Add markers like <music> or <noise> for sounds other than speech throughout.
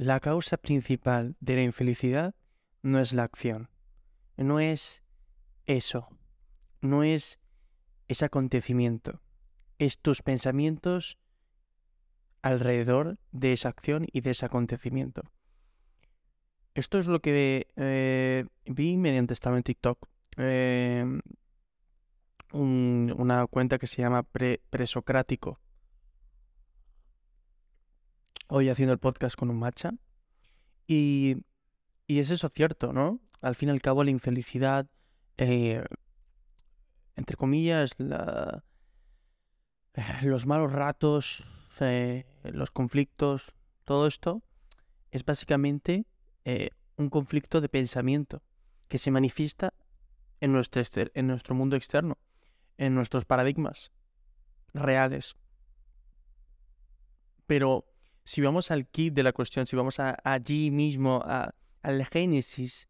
la causa principal de la infelicidad no es la acción, no es eso, no es ese acontecimiento, es tus pensamientos alrededor de esa acción y de ese acontecimiento. Esto es lo que eh, vi mediante estaba en TikTok. Em, una cuenta que se llama Presocrático. Hoy haciendo el podcast con un matcha. Y, y es eso cierto, ¿no? Al fin y al cabo la infelicidad, eh, entre comillas, la, eh, los malos ratos, eh, los conflictos, todo esto es básicamente un conflicto de pensamiento que se manifiesta en nuestro, en nuestro mundo externo, en nuestros paradigmas reales. Pero si vamos al kit de la cuestión, si vamos allí mismo, a, al génesis,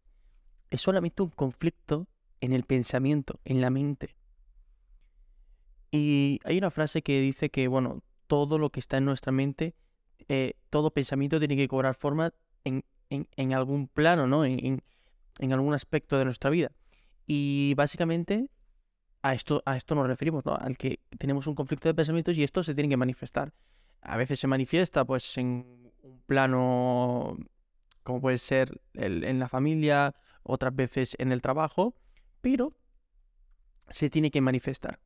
es solamente un conflicto en el pensamiento, en la mente. Y hay una frase que dice que, bueno, todo lo que está en nuestra mente, eh, todo pensamiento tiene que cobrar forma en, en, algún plano, ¿no? En, en, algún aspecto de nuestra vida. Y básicamente a esto, a esto nos referimos, ¿no? Al que tenemos un conflicto de pensamientos y esto se tiene que manifestar. A veces se manifiesta, pues, en un plano como puede ser en la familia, otras veces en el trabajo, pero se tiene que manifestar.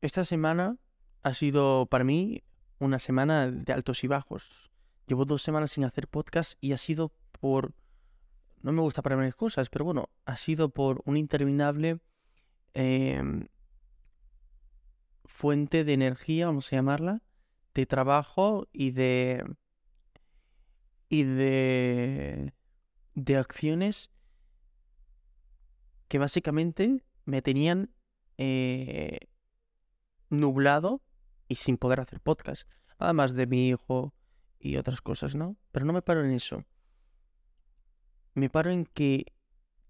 Esta semana ha sido para mí una semana de altos y bajos. Llevo dos semanas sin hacer podcast y ha sido por... No me gusta ponerme excusas, pero bueno, ha sido por un interminable em, fuente de energía, vamos a llamarla, de trabajo y de... y de... de acciones que básicamente me tenían eh, nublado y sin poder hacer podcast. Además de mi hijo y otras cosas, ¿no? Pero no me paro en eso. Me paro en que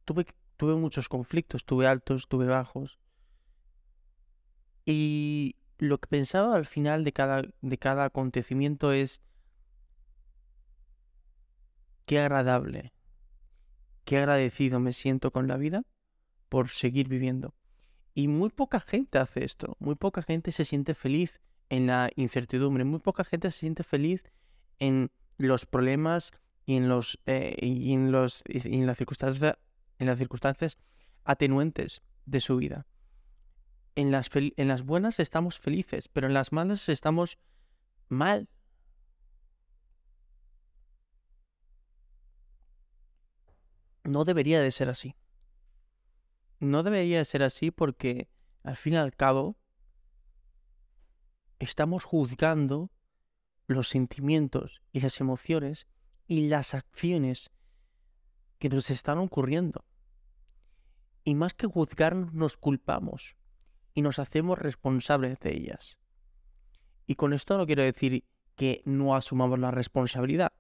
tuve, tuve muchos conflictos, tuve altos, tuve bajos. Y lo que pensaba al final de cada, de cada acontecimiento es qué agradable, qué agradecido me siento con la vida por seguir viviendo. Y muy poca gente hace esto, muy poca gente se siente feliz en la incertidumbre, muy poca gente se siente feliz en los problemas y en los eh, y en los y en las circunstancias en las circunstancias atenuantes de su vida. En las, en las buenas estamos felices, pero en las malas estamos mal. No debería de ser así no debería ser así porque al fin y al cabo estamos juzgando los sentimientos y las emociones y las acciones que nos están ocurriendo. Y más que juzgarnos, nos culpamos y nos hacemos responsables de ellas. Y con esto no quiero decir que no asumamos la responsabilidad,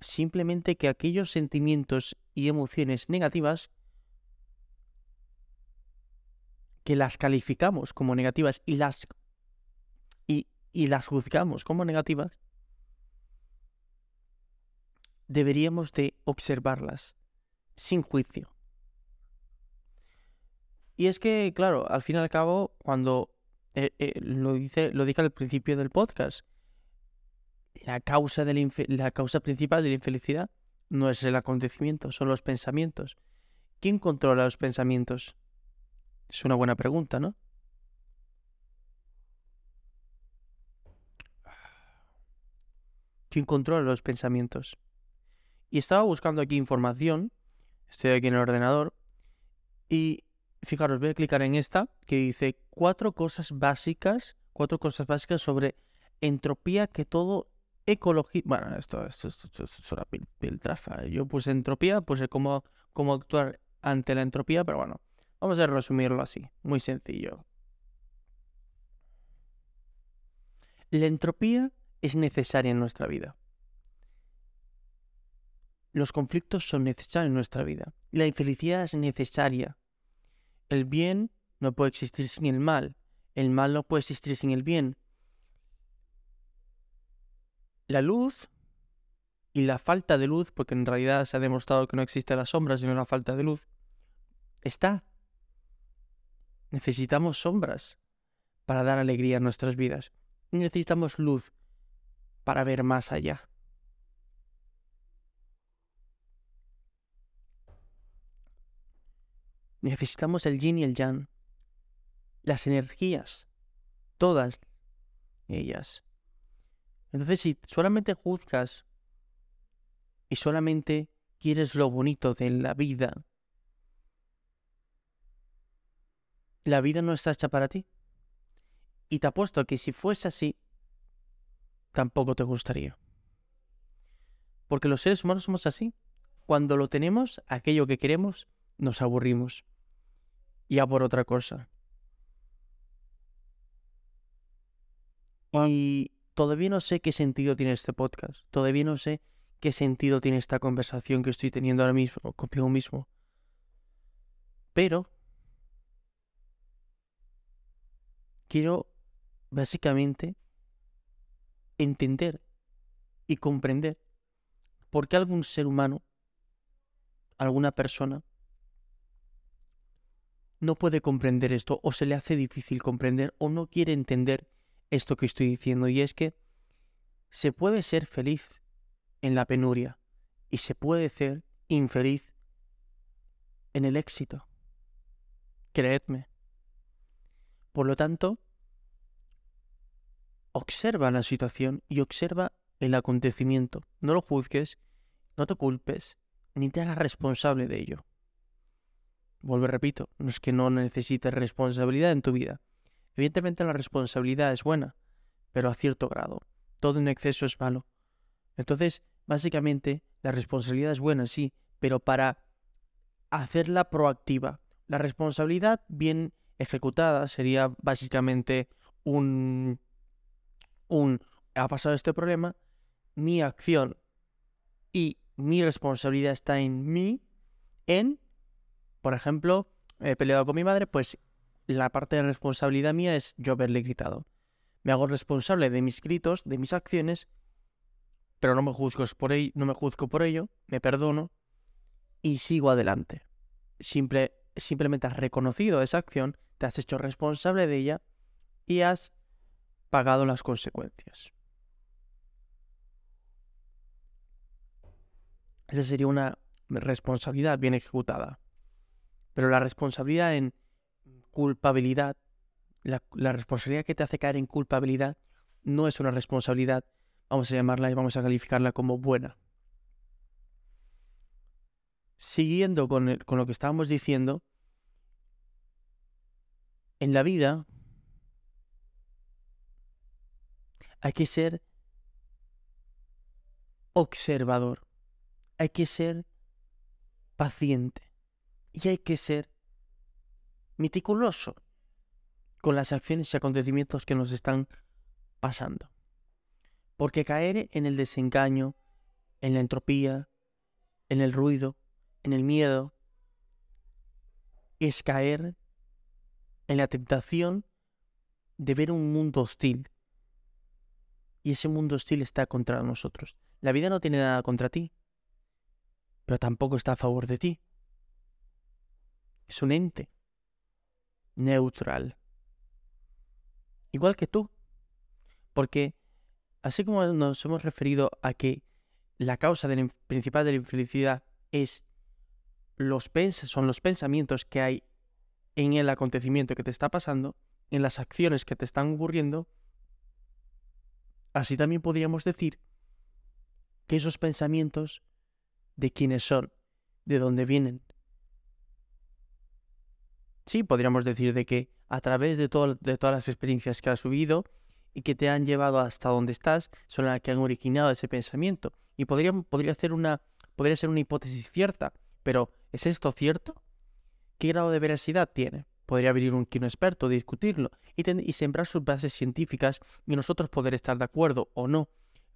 simplemente que aquellos sentimientos y emociones negativas que las calificamos como negativas y las, y, las juzgamos como negativas, deberíamos de observarlas sin juicio. Y es que, claro, al fin y al cabo, cuando eh, eh, lo, dice, lo dije al principio del podcast, la causa, la causa principal de la infelicidad no es el acontecimiento, son los pensamientos. ¿Quién controla los pensamientos? Es una buena pregunta, ¿no? ¿Quién controla los pensamientos? Y estaba buscando aquí información, estoy aquí en el ordenador, y fijaros, voy a clicar en esta que dice cuatro cosas básicas, cuatro cosas básicas sobre entropía que todo ecología... Bueno, esto, esto, es una piltrafa. Yo puse entropía, puse cómo, cómo actuar ante la entropía, pero bueno, Vamos a resumirlo así, muy sencillo. La entropía es necesaria en nuestra vida. Los conflictos son necesarios en nuestra vida. La infelicidad es necesaria. El bien no puede existir sin el mal. el mal no puede existir sin el bien. La luz y la falta de luz, porque en realidad se ha demostrado que no existe la sombra, sino la falta de luz, está. Necesitamos sombras para dar alegría a nuestras vidas. Necesitamos luz para ver más allá. Necesitamos el yin y el yang, las energías, todas ellas. Entonces, si solamente juzgas y solamente quieres lo bonito de la vida, la vida no está hecha para ti. Y te apuesto que si fuese así, tampoco te gustaría. Porque los seres humanos somos así. Cuando lo tenemos, aquello que queremos, nos aburrimos. Y a por otra cosa. Y todavía no sé qué sentido tiene este podcast. Todavía no sé qué sentido tiene esta conversación que estoy teniendo ahora mismo conmigo mismo. Pero quiero básicamente entender y comprender por qué algún ser humano, alguna persona, no puede comprender esto o se le hace difícil comprender o no quiere entender esto que estoy diciendo. Y es que se puede ser feliz en la penuria y se puede ser infeliz en el éxito. Creedme. Por lo tanto, observa la situación y observa el acontecimiento. No lo juzgues, no te culpes, ni te hagas responsable de ello. Vuelvo repito, no es que no necesites responsabilidad en tu vida. Evidentemente la responsabilidad es buena, pero a cierto grado. Todo en exceso es malo. Entonces, básicamente, la responsabilidad es buena, sí, pero para hacerla proactiva. La responsabilidad bien ejecutada sería básicamente un un ha pasado este problema, mi acción y mi responsabilidad está en mí, en, por ejemplo, he peleado con mi madre, pues la parte de responsabilidad mía es yo haberle gritado. Me hago responsable de mis gritos, de mis acciones, pero no me juzgo por ello, no me juzgo por ello, me perdono y sigo adelante. Simple, simplemente has reconocido esa acción, te has hecho responsable de ella y has pagado las consecuencias. Esa sería una responsabilidad bien ejecutada. Pero la responsabilidad en culpabilidad, la, responsabilidad que te hace caer en culpabilidad, no es una responsabilidad, vamos a llamarla y vamos a calificarla como buena. Siguiendo con, con lo que estábamos diciendo, en la vida hay que ser observador, hay que ser paciente y hay que ser meticuloso con las acciones y acontecimientos que nos están pasando. Porque caer en el desengaño, en la entropía, en el ruido, en el miedo, es caer en la tentación de ver un mundo hostil, y ese mundo hostil está contra nosotros. La vida no tiene nada contra ti, pero tampoco está a favor de ti. Es un ente neutral. Igual que tú. Porque así como nos hemos referido a que la causa principal de la infelicidad es los son los pensamientos que hay en el acontecimiento que te está pasando, en las acciones que te están ocurriendo, Así también podríamos decir que esos pensamientos de quiénes son, de dónde vienen. Sí, podríamos decir de que a través de, todas las experiencias que has vivido y que te han llevado hasta donde estás, son las que han originado ese pensamiento. Y podría, podría, ser una, podría ser una hipótesis cierta, pero ¿es esto cierto? ¿Qué grado de veracidad tiene? podría venir un, un experto, discutirlo y, y sembrar sus bases científicas y nosotros poder estar de acuerdo o no.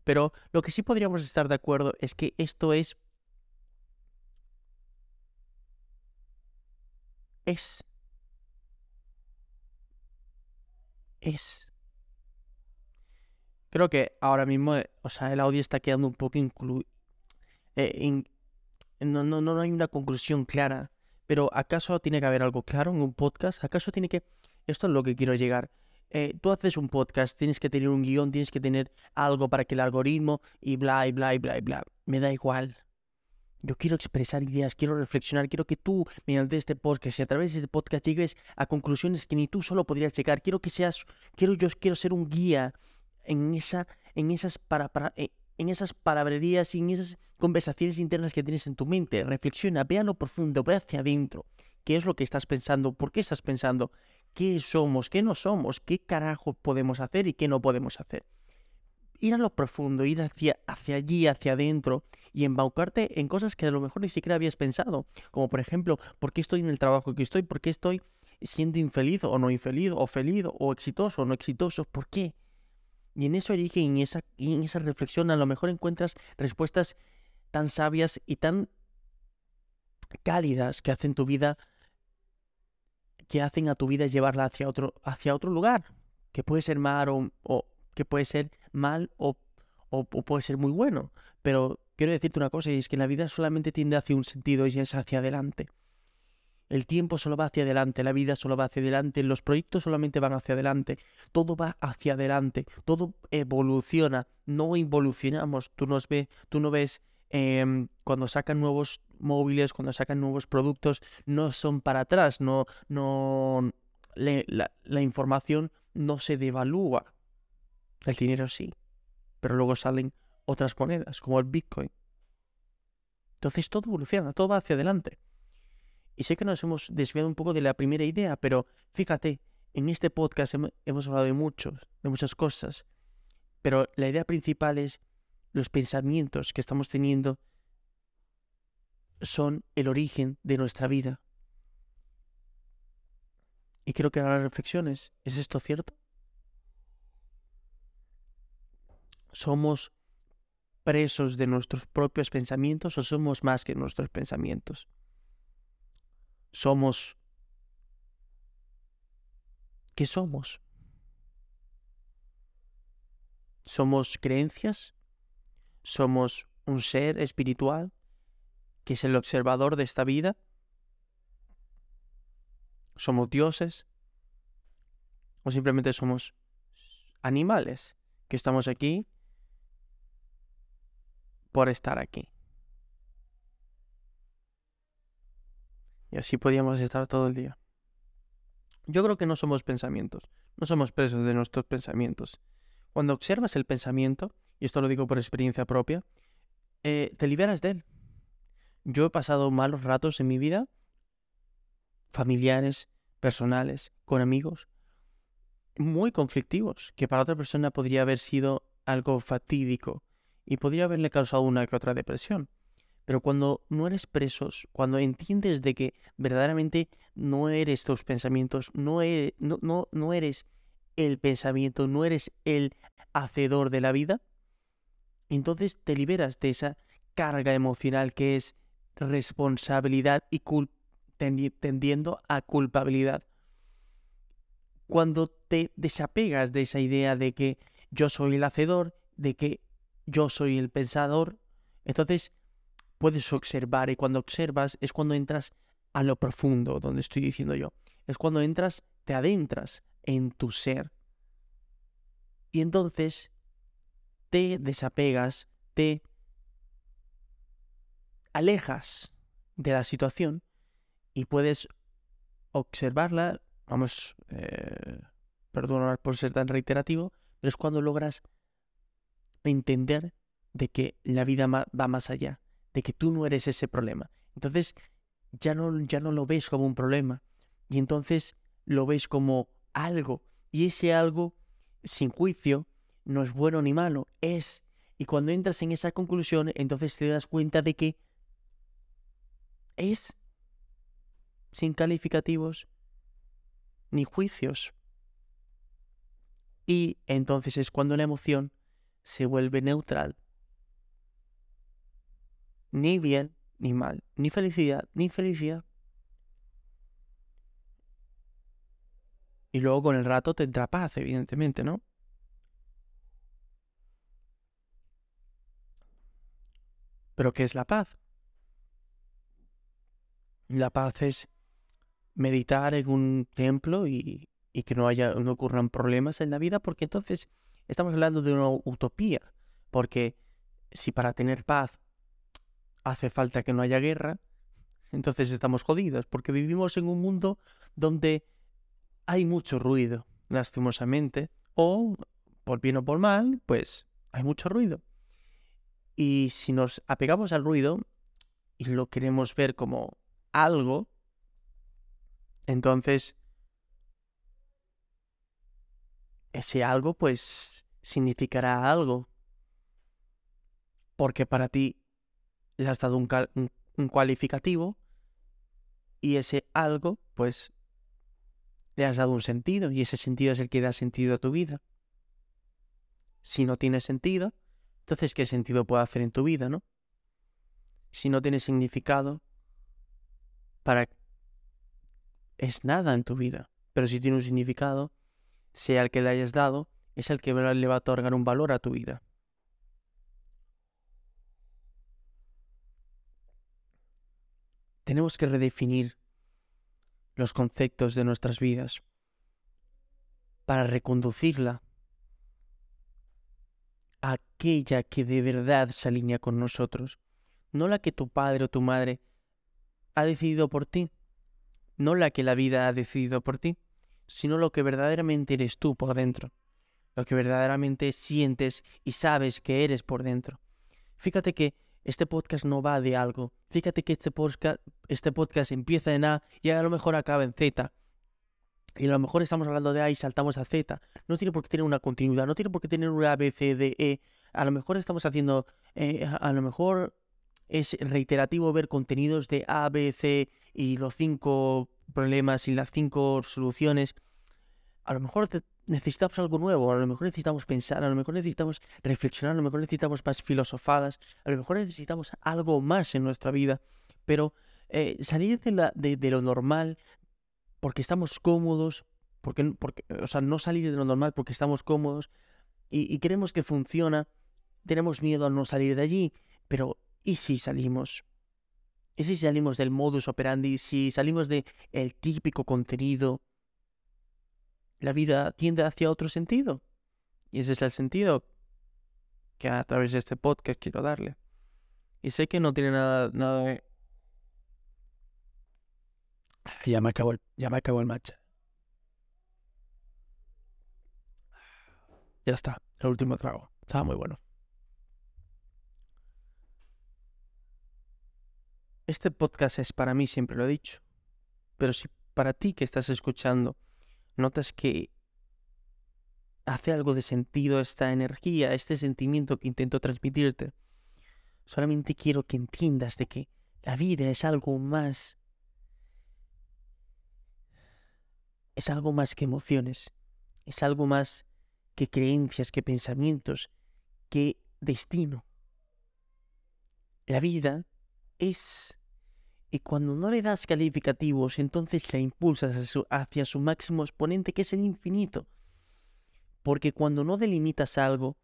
Pero lo que sí podríamos estar de acuerdo es que esto es... Es... es. Creo que ahora mismo, eh, o sea, el audio está quedando un poco incluido. Eh, no, no, no hay una conclusión clara. Pero ¿acaso tiene que haber algo claro en un podcast? ¿Acaso tiene que... Esto es lo que quiero llegar. Eh, tú haces un podcast, tienes que tener un guion, tienes que tener algo para que el algoritmo y bla, y bla, y bla, y bla. Me da igual. Yo quiero expresar ideas, quiero reflexionar, quiero que tú, mediante este podcast y a través de este podcast, llegues a conclusiones que ni tú solo podrías llegar. Quiero que seas, quiero yo quiero ser un guía en esa, en esas para, eh, en esas palabrerías y en esas conversaciones internas que tienes en tu mente. Reflexiona, ve a lo profundo, ve hacia adentro. ¿Qué es lo que estás pensando? ¿Por qué estás pensando? ¿Qué somos? ¿Qué no somos? ¿Qué carajo podemos hacer y qué no podemos hacer? Ir a lo profundo, ir hacia, hacia allí, hacia adentro y embaucarte en cosas que a lo mejor ni siquiera habías pensado. Como por ejemplo, ¿por qué estoy en el trabajo que estoy? ¿Por qué estoy siendo infeliz o no infeliz? ¿O feliz? ¿O exitoso o no exitoso? ¿Por qué? Y en eso dije, en esa, en esa reflexión a lo mejor encuentras respuestas tan sabias y tan cálidas que hacen tu vida, que hacen a tu vida llevarla hacia otro, hacia otro lugar, que puede ser mar o, o que puede ser mal o, puede ser muy bueno. Pero quiero decirte una cosa, y es que la vida solamente tiende hacia un sentido y es hacia adelante. El tiempo solo va hacia adelante, la vida solo va hacia adelante, los proyectos solamente van hacia adelante, todo va hacia adelante, todo evoluciona, no involucionamos. Tú, tú no ves em, cuando sacan nuevos móviles, cuando sacan nuevos productos, no son para atrás, no, no, la información no se devalúa, el dinero sí, pero luego salen otras monedas, como el Bitcoin. Entonces todo evoluciona, todo va hacia adelante. Y sé que nos hemos desviado un poco de la primera idea, pero fíjate, en este podcast hemos hablado de muchos, de muchas cosas, pero la idea principal es los pensamientos que estamos teniendo son el origen de nuestra vida. Y creo que ahora reflexiones, ¿es esto cierto? ¿Somos presos de nuestros propios pensamientos o somos más que nuestros pensamientos? Somos... ¿Qué somos? ¿Somos creencias? ¿Somos un ser espiritual que es el observador de esta vida? ¿Somos dioses? ¿O simplemente somos animales que estamos aquí por estar aquí. Y así podíamos estar todo el día. Yo creo que no somos pensamientos, no somos presos de nuestros pensamientos. Cuando observas el pensamiento, y esto lo digo por experiencia propia, eh, te liberas de él. Yo he pasado malos ratos en mi vida, familiares, personales, con amigos, muy conflictivos, que para otra persona podría haber sido algo fatídico, y podría haberle causado una que otra depresión. Pero cuando no eres presos, cuando entiendes de que verdaderamente no eres tus pensamientos, no eres, no, no, no eres el pensamiento, no eres el hacedor de la vida, entonces te liberas de esa carga emocional que es responsabilidad y tendiendo a culpabilidad. Cuando te desapegas de esa idea de que yo soy el hacedor, de que yo soy el pensador, entonces puedes observar y cuando observas es cuando entras a lo profundo, donde estoy diciendo yo. Es cuando entras, te adentras en tu ser. Y entonces te desapegas, te alejas de la situación y puedes observarla, vamos, eh, perdonar por ser tan reiterativo, pero es cuando logras entender de que la vida va más allá, de que tú no eres ese problema. Entonces ya no, ya no lo ves como un problema y entonces lo ves como algo y ese algo sin juicio no es bueno ni malo, es. Y cuando entras en esa conclusión, entonces te das cuenta de que es sin calificativos ni juicios. Y entonces es cuando la emoción se vuelve neutral. Ni bien ni mal, ni felicidad ni infelicidad. Y luego con el rato tendrá paz, evidentemente, ¿no? Pero ¿qué es la paz? La paz es meditar en un templo y, que no haya, no ocurran problemas en la vida, porque entonces estamos hablando de una utopía. Porque si para tener paz hace falta que no haya guerra, <laughs> entonces estamos jodidos, porque vivimos en un mundo donde hay mucho ruido, lastimosamente, o por bien o por mal, pues hay mucho ruido. Y si nos apegamos al ruido y lo queremos ver como algo, entonces ese algo pues significará algo. Porque para ti le has dado un, un, cualificativo y ese algo pues le has dado un sentido y ese sentido es el que da sentido a tu vida. Si no tiene sentido, entonces ¿qué sentido puede hacer en tu vida, no? Si no tiene significado, para es nada en tu vida. Pero si tiene un significado, sea el que le hayas dado, es el que le va a otorgar un valor a tu vida. Tenemos que redefinir los conceptos de nuestras vidas para reconducirla a aquella que de verdad se alinea con nosotros, no la que tu padre o tu madre ha decidido por ti, no la que la vida ha decidido por ti, sino lo que verdaderamente eres tú por dentro, lo que verdaderamente sientes y sabes que eres por dentro. Fíjate que este podcast no va de algo, fíjate que este podcast, este podcast empieza en A y a lo mejor acaba en Z. Y a lo mejor estamos hablando de A y saltamos a Z. No tiene por qué tener una continuidad, no tiene por qué tener un A, B, C, D, E. A lo mejor estamos haciendo, eh, a lo mejor es reiterativo ver contenidos de A, B, C y los cinco problemas y las cinco soluciones. A lo mejor necesitamos algo nuevo, a lo mejor necesitamos pensar, a lo mejor necesitamos reflexionar, a lo mejor necesitamos más filosofadas, a lo mejor necesitamos algo más en nuestra vida. Pero eh, salir de, la, de, lo normal porque estamos cómodos, porque, porque, o sea, no salir de lo normal porque estamos cómodos y, y queremos que funciona, tenemos miedo a no salir de allí, pero ¿Y si salimos? ¿Y si salimos del modus operandi? Si salimos del el típico contenido, la vida tiende hacia otro sentido. Y ese es el sentido que a través de este podcast quiero darle. Y sé que no tiene nada, nada de... Ya me acabó el, ya me acabó el match. Ya está, el último trago. Estaba muy bueno. Este podcast es para mí, siempre lo he dicho. Pero si para ti que estás escuchando notas que hace algo de sentido esta energía, este sentimiento que intento transmitirte, solamente quiero que entiendas de que la vida es algo más... Es algo más que emociones, es algo más que creencias, que pensamientos, que destino. La vida es... Y cuando no le das calificativos, entonces la impulsas hacia su, máximo exponente, que es el infinito. Porque cuando no delimitas algo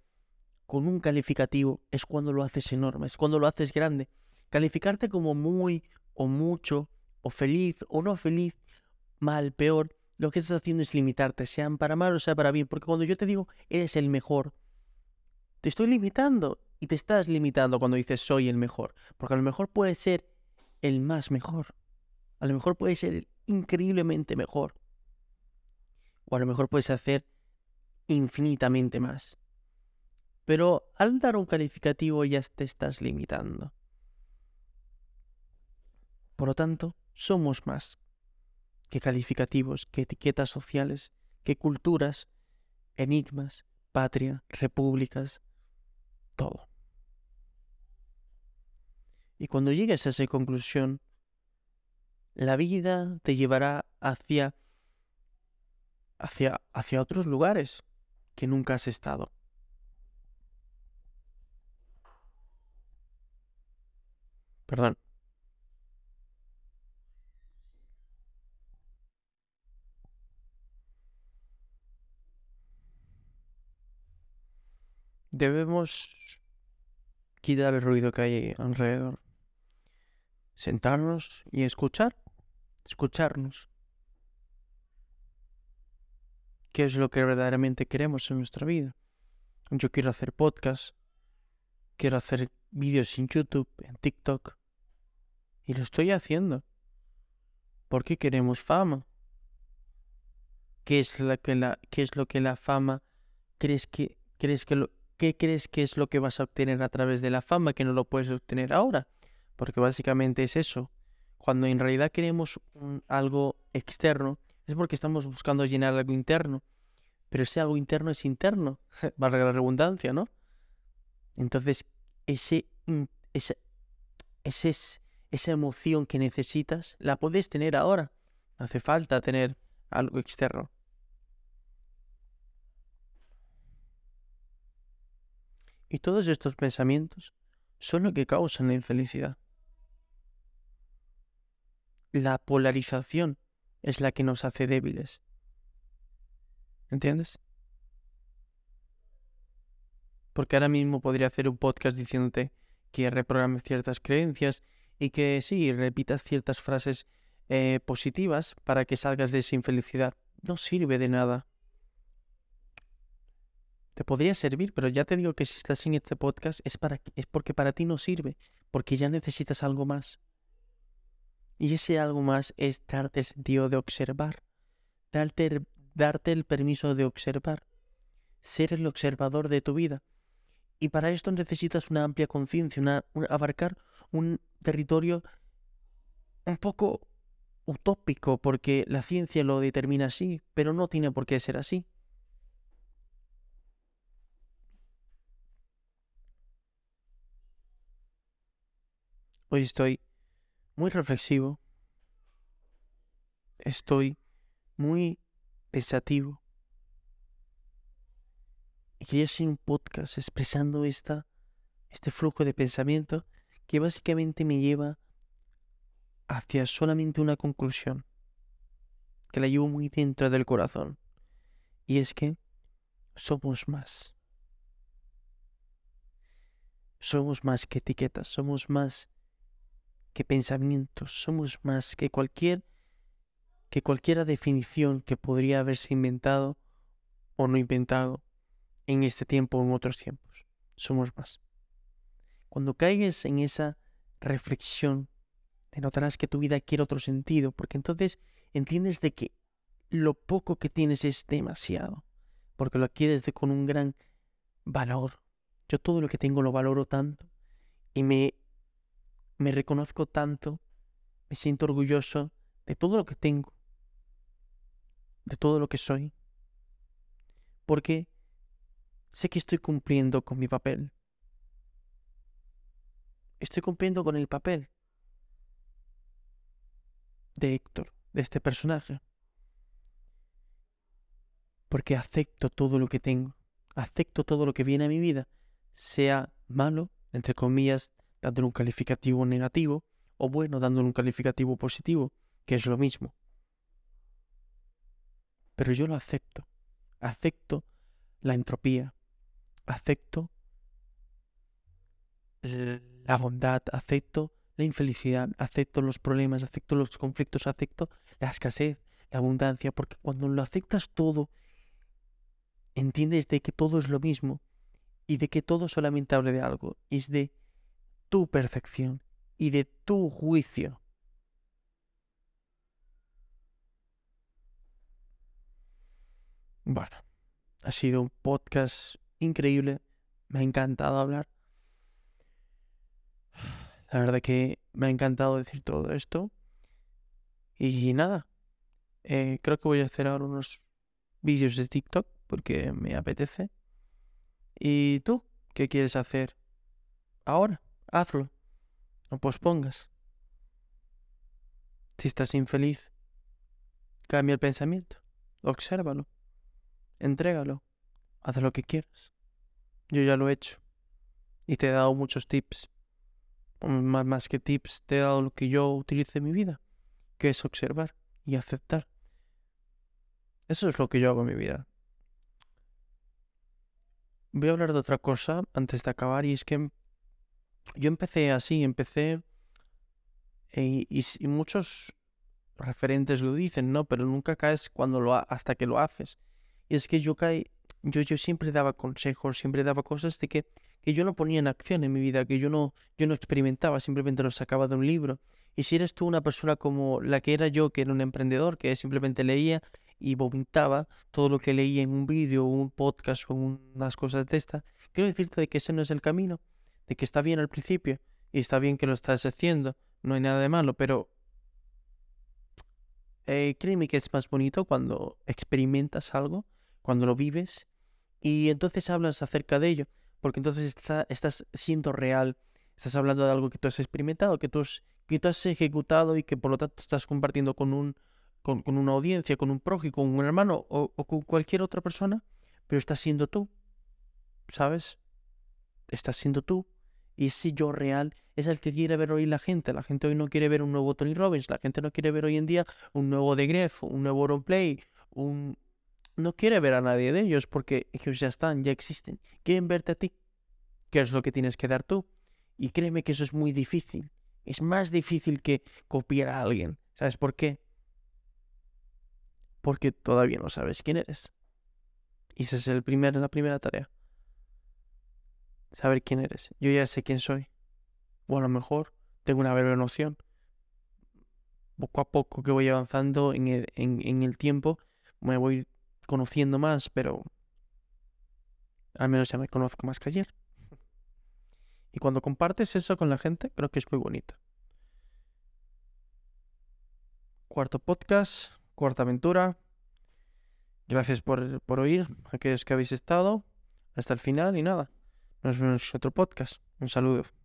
con un calificativo, es cuando lo haces enorme, es cuando lo haces grande. Calificarte como muy o mucho, o feliz o no feliz, mal, peor, lo que estás haciendo es limitarte, sean para mal o sea para bien. Porque cuando yo te digo, eres el mejor, te estoy limitando y te estás limitando cuando dices soy el mejor. Porque a lo mejor puede ser el más mejor. A lo mejor puede ser increíblemente mejor. O a lo mejor puedes hacer infinitamente más. Pero al dar un calificativo ya te estás limitando. Por lo tanto, somos más que calificativos, que etiquetas sociales, que culturas, enigmas, patria, repúblicas, todo. Y cuando llegues a esa conclusión, la vida te llevará hacia, hacia, hacia otros lugares que nunca has estado. Perdón. Debemos quitar el ruido que hay alrededor. Sentarnos y escuchar. Escucharnos. ¿Qué es lo que verdaderamente queremos en nuestra vida? Yo quiero hacer podcast. Quiero hacer vídeos en YouTube, en TikTok. Y lo estoy haciendo. ¿Por qué queremos fama? ¿Qué es, la que la, qué es lo que la fama crees que, crees que lo, ¿Qué crees que es lo que vas a obtener a través de la fama que no lo puedes obtener ahora? Porque básicamente es eso. Cuando en realidad queremos algo externo, es porque estamos buscando llenar algo interno. Pero ese algo interno es interno, <laughs> valga la redundancia, ¿no? Entonces, ese, ese, ese, esa emoción que necesitas la puedes tener ahora. No hace falta tener algo externo. Y todos estos pensamientos son lo que causan la infelicidad. La polarización es la que nos hace débiles. ¿Entiendes? Porque ahora mismo podría hacer un podcast diciéndote que reprogrames ciertas creencias y que sí, repitas ciertas frases eh, positivas para que salgas de esa infelicidad. No sirve de nada te podría servir, pero ya te digo que si estás en este podcast es, para, es porque para ti no sirve, porque ya necesitas algo más. Y ese algo más es darte el sentido de observar, darte, darte el permiso de observar, ser el observador de tu vida. Y para esto necesitas una amplia conciencia, una, abarcar un territorio un poco utópico, porque la ciencia lo determina así, pero no tiene por qué ser así. Hoy estoy muy reflexivo. Estoy muy pensativo. Y quería hacer un podcast expresando esta, este flujo de pensamiento que básicamente me lleva hacia solamente una conclusión, que la llevo muy dentro del corazón. Y es que somos más. Somos más que etiquetas, somos más que pensamientos, somos más que cualquier que cualquiera definición que podría haberse inventado o no inventado en este tiempo o en otros tiempos. Somos más. Cuando caigas en esa reflexión, te notarás que tu vida quiere otro sentido, porque entonces entiendes de que lo poco que tienes es demasiado, porque lo adquieres con un gran valor. Yo todo lo que tengo lo valoro tanto y me me reconozco tanto, me siento orgulloso de todo lo que tengo, de todo lo que soy, porque sé que estoy cumpliendo con mi papel. Estoy cumpliendo con el papel de Héctor, de este personaje. Porque acepto todo lo que tengo, acepto todo lo que viene a mi vida, sea malo, entre comillas, dándole un calificativo negativo, o bueno, dándole un calificativo positivo, que es lo mismo. Pero yo lo acepto. Acepto la entropía. Acepto la bondad. Acepto la infelicidad. Acepto los problemas. Acepto los conflictos. Acepto la escasez, la abundancia. Porque cuando lo aceptas todo, entiendes de que todo es lo mismo y de que todo solamente habla de algo. Es de tu perfección y de tu juicio. Bueno, ha sido un podcast increíble. Me ha encantado hablar. La verdad que me ha encantado decir todo esto. Y nada, eh, creo que voy a hacer ahora unos vídeos de TikTok porque me apetece. ¿Y tú qué quieres hacer ahora? Hazlo. No pospongas. Si estás infeliz, cambia el pensamiento. Obsérvalo. Entrégalo. Haz lo que quieras. Yo ya lo he hecho. Y te he dado muchos tips. Más, más que tips, te he dado lo que yo utilizo en mi vida. Que es observar y aceptar. Eso es lo que yo hago en mi vida. voy a hablar de otra cosa antes de acabar y es que yo empecé así, empecé eh, y, y muchos referentes lo dicen, ¿no? Pero nunca caes cuando lo hasta que lo haces. Y es que yo caí, yo, yo siempre daba consejos, siempre daba cosas de que, que yo no ponía en acción en mi vida, que yo no, yo no experimentaba, simplemente lo sacaba de un libro. Y si eres tú una persona como la que era yo, que era un emprendedor, que simplemente leía y vomitaba todo lo que leía en un vídeo, un podcast o unas cosas de esta, quiero decirte de que ese no es el camino, de que está bien al principio y está bien que lo estás haciendo, no hay nada de malo, pero eh, créeme que es más bonito cuando experimentas algo, cuando lo vives y entonces hablas acerca de ello, porque entonces estás siendo real, estás hablando de algo que tú has experimentado, que tú has, que tú has ejecutado y que por lo tanto estás compartiendo con, un, con, una audiencia, con un prójimo, con un hermano o, con cualquier otra persona, pero estás siendo tú, ¿sabes? Estás siendo tú ese yo real es el que quiere ver hoy la gente. La gente hoy no quiere ver un nuevo Tony Robbins. La gente no quiere ver hoy en día un nuevo The Gref, un nuevo Roleplay, un... No quiere ver a nadie de ellos porque ellos ya están, ya existen. Quieren verte a ti. ¿Qué es lo que tienes que dar tú? Y créeme que eso es muy difícil. Es más difícil que copiar a alguien. ¿Sabes por qué? Porque todavía no sabes quién eres. Y esa es el primer, la primera tarea saber quién eres. Yo ya sé quién soy. O a lo mejor tengo una breve noción. Poco a poco que voy avanzando en el, en, el tiempo, me voy conociendo más, pero al menos ya me conozco más que ayer. Y cuando compartes eso con la gente, creo que es muy bonito. Cuarto podcast, cuarta aventura. Gracias por, por oír, aquellos que habéis estado hasta el final y nada. Nos vemos en otro podcast. Un saludo.